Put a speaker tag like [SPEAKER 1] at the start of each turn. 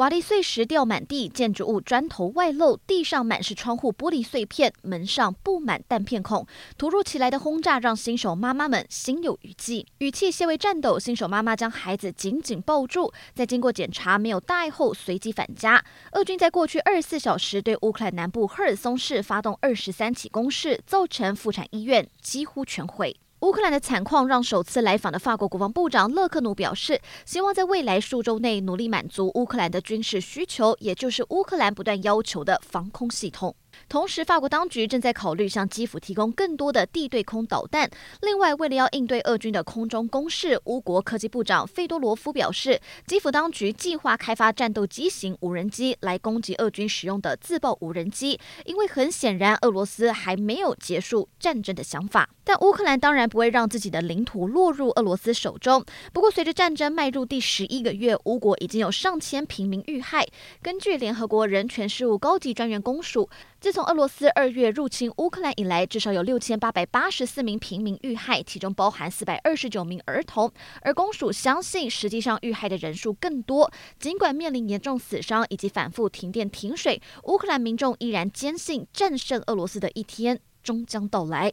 [SPEAKER 1] 瓦砾碎石掉满地，建筑物砖头外露，地上满是窗户玻璃碎片，门上布满弹片孔。突如其来的轰炸让新手妈妈们心有余悸，语气些微颤抖。新手妈妈将孩子紧紧抱住，在经过检查没有大碍后，随即返家。俄军在过去二十四小时对乌克兰南部赫尔松市发动二十三起攻势，造成妇产医院几乎全毁。乌克兰的惨况让首次来访的法国国防部长勒克努表示，希望在未来数周内努力满足乌克兰的军事需求，也就是乌克兰不断要求的防空系统。同时，法国当局正在考虑向基辅提供更多的地对空导弹。另外，为了要应对俄军的空中攻势，乌国科技部长费多罗夫表示，基辅当局计划开发战斗机型无人机来攻击俄军使用的自爆无人机。因为很显然，俄罗斯还没有结束战争的想法。但乌克兰当然不会让自己的领土落入俄罗斯手中。不过，随着战争迈入第十一个月，乌国已经有上千平民遇害。根据联合国人权事务高级专员公署，自从俄罗斯二月入侵乌克兰以来，至少有六千八百八十四名平民遇害，其中包含四百二十九名儿童。而公署相信，实际上遇害的人数更多。尽管面临严重死伤以及反复停电停水，乌克兰民众依然坚信战胜俄罗斯的一天终将到来。